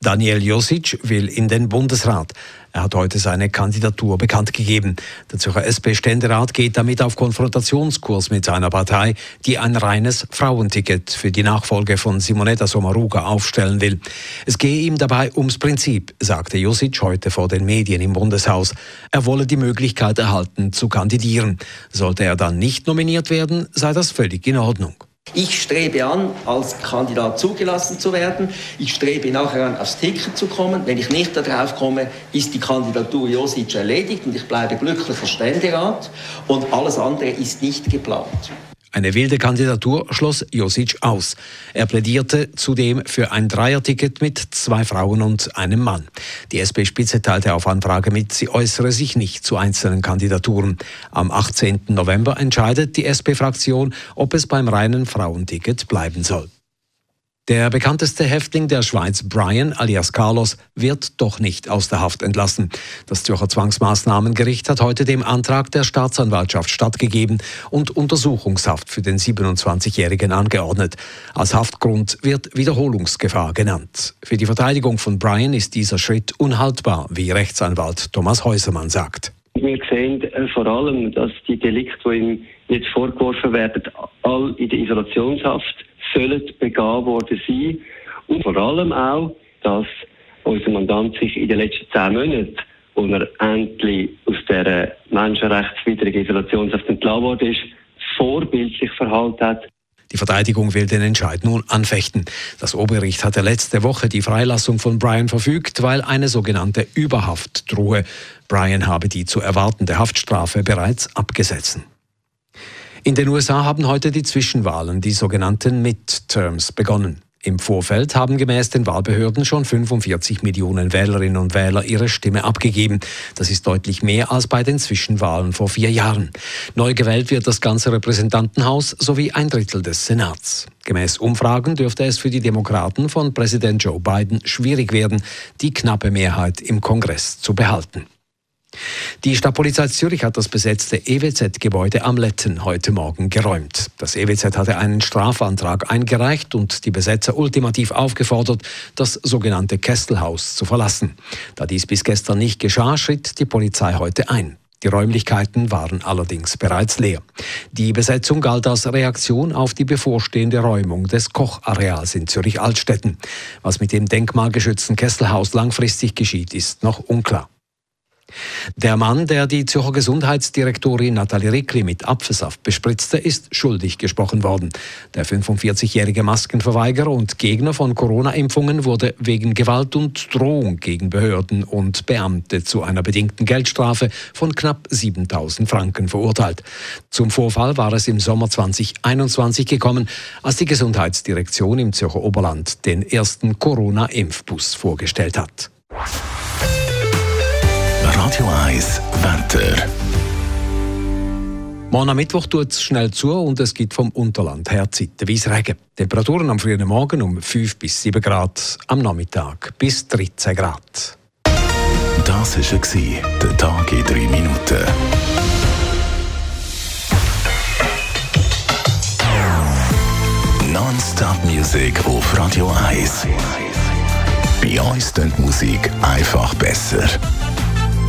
Daniel Josic will in den Bundesrat. Er hat heute seine Kandidatur bekannt gegeben. Der Zürcher SP-Ständerat geht damit auf Konfrontationskurs mit seiner Partei, die ein reines Frauenticket für die Nachfolge von Simonetta Sommaruga aufstellen will. Es gehe ihm dabei ums Prinzip, sagte Josic heute vor den Medien im Bundeshaus. Er wolle die Möglichkeit erhalten, zu kandidieren. Sollte er dann nicht nominiert werden, sei das völlig in Ordnung. Ich strebe an, als Kandidat zugelassen zu werden. Ich strebe nachher an, aufs Ticket zu kommen. Wenn ich nicht darauf komme, ist die Kandidatur Josic erledigt und ich bleibe glücklicher Ständerat. Und alles andere ist nicht geplant. Eine wilde Kandidatur schloss Josic aus. Er plädierte zudem für ein Dreierticket mit zwei Frauen und einem Mann. Die SP-Spitze teilte auf Anfrage mit, sie äußere sich nicht zu einzelnen Kandidaturen. Am 18. November entscheidet die SP-Fraktion, ob es beim reinen Frauenticket bleiben soll. Der bekannteste Häftling der Schweiz, Brian alias Carlos, wird doch nicht aus der Haft entlassen. Das Zürcher Zwangsmaßnahmengericht hat heute dem Antrag der Staatsanwaltschaft stattgegeben und Untersuchungshaft für den 27-Jährigen angeordnet. Als Haftgrund wird Wiederholungsgefahr genannt. Für die Verteidigung von Brian ist dieser Schritt unhaltbar, wie Rechtsanwalt Thomas Häusermann sagt. Wir sehen äh, vor allem, dass die Delikte, die ihm jetzt vorgeworfen werden, all in der Isolationshaft sollen begangen worden sein. Und vor allem auch, dass unser Mandant sich in den letzten zehn Monaten, wo er endlich aus dieser menschenrechtswidrigen Isolationshaft entlassen worden ist, vorbildlich verhalten hat. Die Verteidigung will den Entscheid nun anfechten. Das Obergericht hatte letzte Woche die Freilassung von Brian verfügt, weil eine sogenannte Überhaft drohe. Brian habe die zu erwartende Haftstrafe bereits abgesetzt. In den USA haben heute die Zwischenwahlen, die sogenannten Midterms, begonnen. Im Vorfeld haben gemäß den Wahlbehörden schon 45 Millionen Wählerinnen und Wähler ihre Stimme abgegeben. Das ist deutlich mehr als bei den Zwischenwahlen vor vier Jahren. Neu gewählt wird das ganze Repräsentantenhaus sowie ein Drittel des Senats. Gemäß Umfragen dürfte es für die Demokraten von Präsident Joe Biden schwierig werden, die knappe Mehrheit im Kongress zu behalten. Die Stadtpolizei Zürich hat das besetzte EWZ-Gebäude am Letten heute Morgen geräumt. Das EWZ hatte einen Strafantrag eingereicht und die Besetzer ultimativ aufgefordert, das sogenannte Kesselhaus zu verlassen. Da dies bis gestern nicht geschah, schritt die Polizei heute ein. Die Räumlichkeiten waren allerdings bereits leer. Die Besetzung galt als Reaktion auf die bevorstehende Räumung des Kochareals in Zürich-Altstetten. Was mit dem denkmalgeschützten Kesselhaus langfristig geschieht, ist noch unklar. Der Mann, der die Zürcher Gesundheitsdirektorin Nathalie Rickli mit Apfelsaft bespritzte, ist schuldig gesprochen worden. Der 45-jährige Maskenverweigerer und Gegner von Corona-Impfungen wurde wegen Gewalt und Drohung gegen Behörden und Beamte zu einer bedingten Geldstrafe von knapp 7000 Franken verurteilt. Zum Vorfall war es im Sommer 2021 gekommen, als die Gesundheitsdirektion im Zürcher Oberland den ersten Corona-Impfbus vorgestellt hat. Radio 1 Wetter. Morgen am Mittwoch tut es schnell zu und es gibt vom Unterland her zeitweise Regen. Temperaturen am frühen Morgen um 5 bis 7 Grad, am Nachmittag bis 13 Grad. Das war der Tag in 3 Minuten. Non-Stop Music auf Radio 1. Bei uns klingt Musik einfach besser.